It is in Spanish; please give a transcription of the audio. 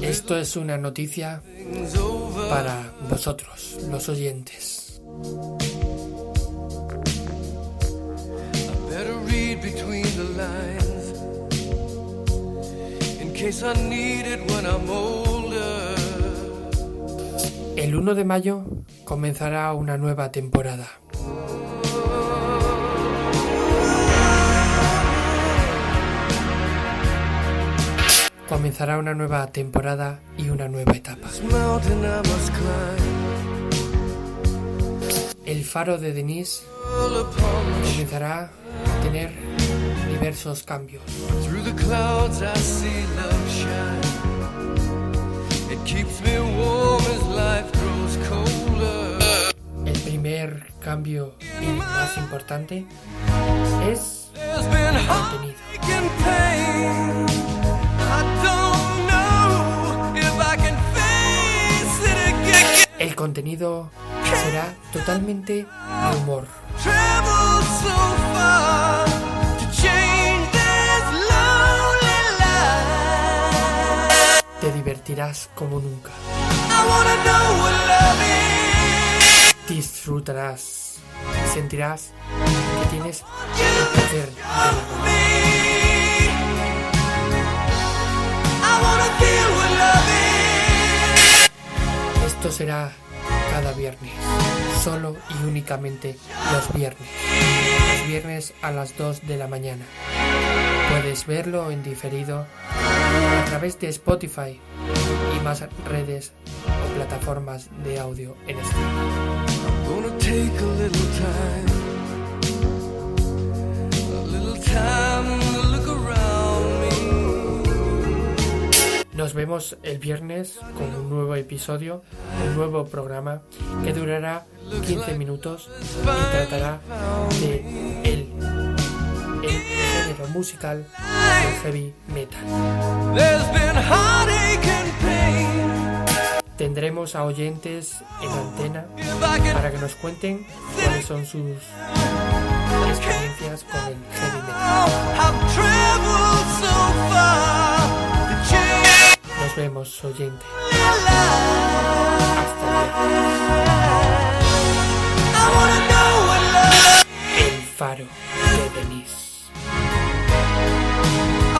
Esto es una noticia para vosotros, los oyentes. El 1 de mayo comenzará una nueva temporada. Comenzará una nueva temporada y una nueva etapa. El faro de Denise comenzará a tener diversos cambios. El primer cambio y más importante es contenido será totalmente de humor. Te divertirás como nunca. Disfrutarás sentirás que tienes el de Esto será cada viernes, solo y únicamente los viernes. Los viernes a las 2 de la mañana. Puedes verlo en diferido a través de Spotify y más redes o plataformas de audio en Nos vemos el viernes con un nuevo episodio, un nuevo programa que durará 15 minutos y tratará de el, el género musical del heavy metal. Tendremos a oyentes en antena para que nos cuenten cuáles son sus experiencias con el heavy metal. Vemos, oyente. Hasta luego. El faro de Denise.